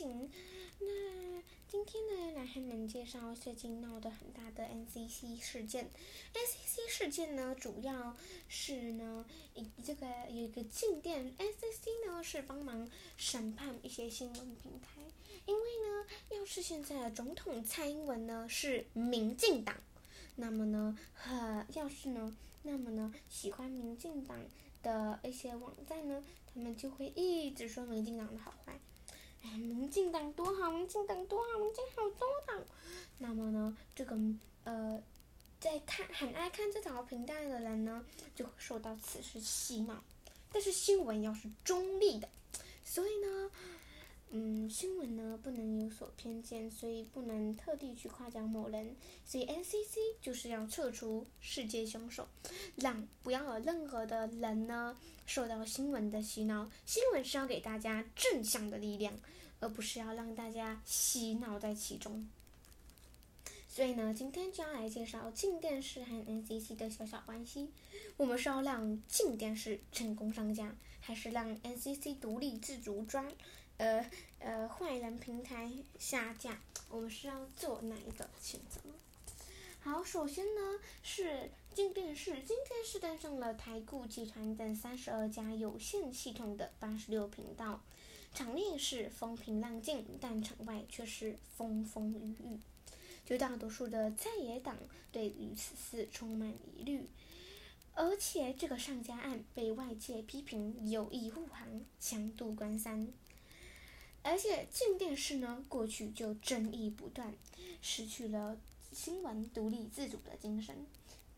情。那今天呢，来和你们介绍最近闹得很大的 NCC 事件。NCC 事件呢，主要是呢，以这个有一个静电，NCC 呢是帮忙审判一些新闻平台，因为呢，要是现在的总统蔡英文呢是民进党，那么呢，呃，要是呢，那么呢，喜欢民进党的一些网站呢，他们就会一直说民进党的好坏。哎，民进党多好，民进党多好，民进好多党。那么呢，这个呃，在看很爱看这条频道的人呢，就会受到此事洗脑。但是新闻要是中立的，所以呢，嗯，新闻呢不能有所偏见，所以不能特地去夸奖某人。所以 NCC 就是要撤除世界凶手，让不要有任何的人呢。受到新闻的洗脑，新闻是要给大家正向的力量，而不是要让大家洗脑在其中。所以呢，今天就要来介绍静电视和 NCC 的小小关系。我们是要让静电视成功上架，还是让 NCC 独立自主专，呃呃坏人平台下架？我们是要做哪一个选择？好，首先呢是静电视，静电视登上了台固集团等三十二家有线系统的八十六频道，场内是风平浪静，但场外却是风风雨雨。绝大多数的在野党对于此事充满疑虑，而且这个上架案被外界批评有意护航、强渡关山。而且静电视呢，过去就争议不断，失去了。新闻独立自主的精神，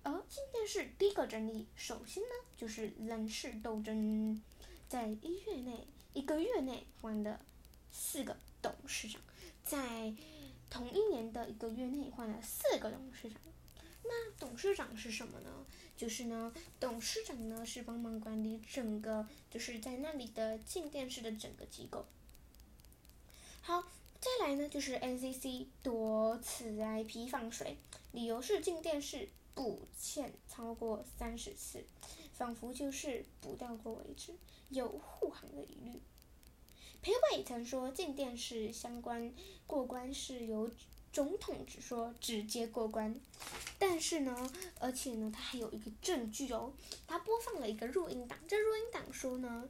而静电视第一个争议。首先呢，就是人事斗争，在一月内一个月内换了四个董事长，在同一年的一个月内换了四个董事长。那董事长是什么呢？就是呢，董事长呢是帮忙管理整个，就是在那里的静电视的整个机构。好。再来呢，就是 NCC 多次 IP 放水，理由是进电视补欠超过三十次，仿佛就是补到过为止，有护航的疑虑。裴伟曾说进电视相关过关是由总统只说直接过关，但是呢，而且呢，他还有一个证据哦，他播放了一个录音档，这录音档说呢。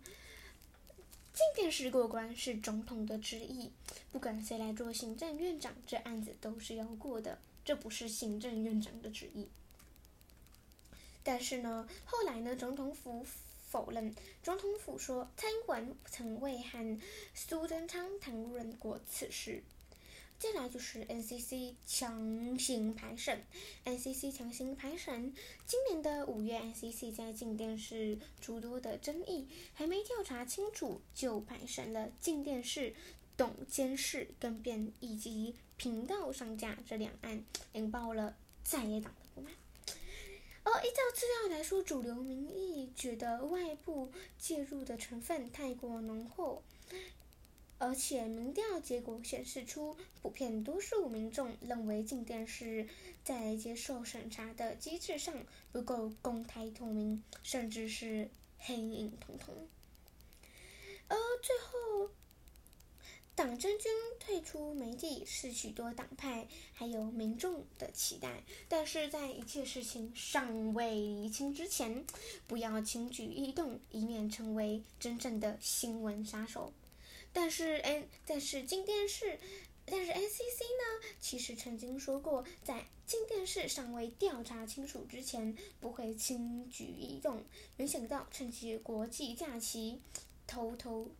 进电视过关是总统的旨意，不管谁来做行政院长，这案子都是要过的。这不是行政院长的旨意。但是呢，后来呢，总统府否认。总统府说，蔡英文曾未和苏贞昌谈论过此事。接下来就是 NCC 强行排审，NCC 强行排审。今年的五月，NCC 在静电视诸多的争议还没调查清楚，就排审了静电视董监事更变以及频道上架这两案，引爆了在野党的不满。而依照资料来说，主流民意觉得外部介入的成分太过浓厚。而且民调结果显示出，普遍多数民众认为静电视在接受审查的机制上不够公开透明，甚至是黑影彤彤。而最后，党政军退出媒体是许多党派还有民众的期待，但是在一切事情尚未厘清之前，不要轻举易动，以免成为真正的新闻杀手。但是 N，但是金电视，但是 NCC 呢，其实曾经说过，在金电视尚未调查清楚之前，不会轻举移动。没想到趁机国际假期，偷偷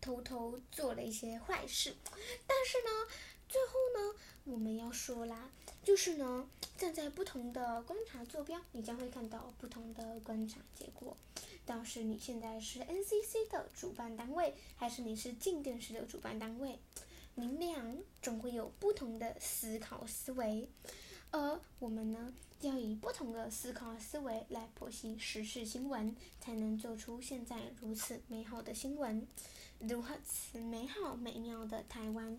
偷偷做了一些坏事。但是呢，最后呢，我们要说啦，就是呢，站在不同的观察坐标，你将会看到不同的观察结果。倒是你现在是 NCC 的主办单位，还是你是静电视的主办单位？你俩总会有不同的思考思维，而我们呢，要以不同的思考思维来剖析时事新闻，才能做出现在如此美好的新闻，如此美好美妙的台湾。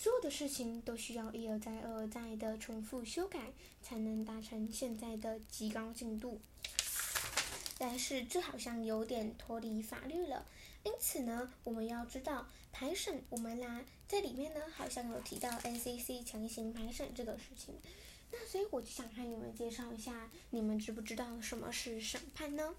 所有的事情都需要一而再、再而再的重复修改，才能达成现在的极高进度。但是这好像有点脱离法律了。因此呢，我们要知道排审，我们啦在里面呢，好像有提到 NCC 强行排审这个事情。那所以我就想和你们介绍一下，你们知不知道什么是审判呢？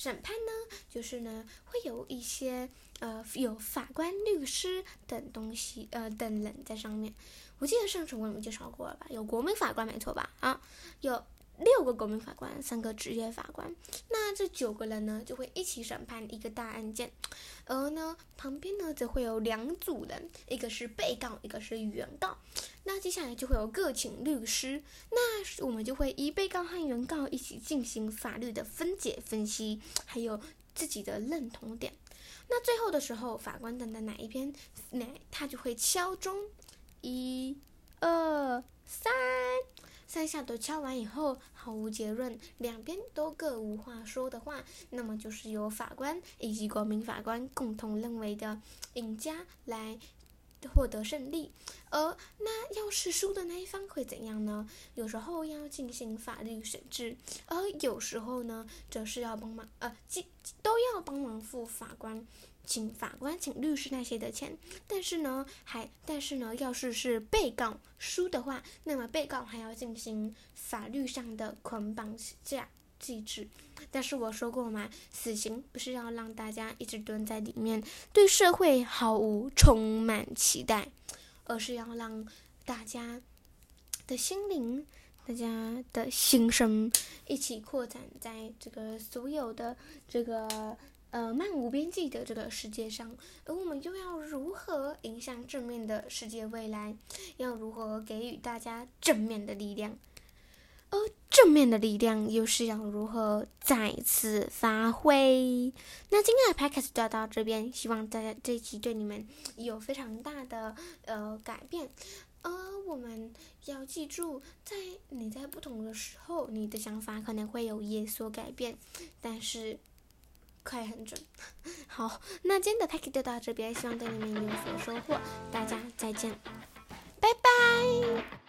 审判呢，就是呢会有一些呃有法官、律师等东西呃等人在上面。我记得上次我你们介绍过了吧？有国民法官没错吧？啊，有。六个国民法官，三个职业法官，那这九个人呢，就会一起审判一个大案件，而呢，旁边呢，则会有两组人，一个是被告，一个是原告。那接下来就会有各请律师，那我们就会以被告和原告一起进行法律的分解分析，还有自己的认同点。那最后的时候，法官等的哪一边，哪他就会敲钟，一、二、三。三下都敲完以后，毫无结论，两边都各无话说的话，那么就是由法官以及国民法官共同认为的赢家来获得胜利。而那要是输的那一方会怎样呢？有时候要进行法律审制，而有时候呢，则是要帮忙，呃，都要帮忙付法官。请法官、请律师那些的钱，但是呢，还但是呢，要是是被告输的话，那么被告还要进行法律上的捆绑架机制。但是我说过嘛，死刑不是要让大家一直蹲在里面，对社会毫无充满期待，而是要让大家的心灵、大家的心声一起扩展在这个所有的这个。呃，漫无边际的这个世界上，而我们又要如何影响正面的世界未来？要如何给予大家正面的力量？而正面的力量又是要如何再次发挥？那今天的 podcast 就到这边，希望大家这一期对你们有非常大的呃改变。而我们要记住，在你在不同的时候，你的想法可能会有有所改变，但是。快很准，好，那今天的 p a c k 就到这边，希望对你们有所收获，大家再见，拜拜。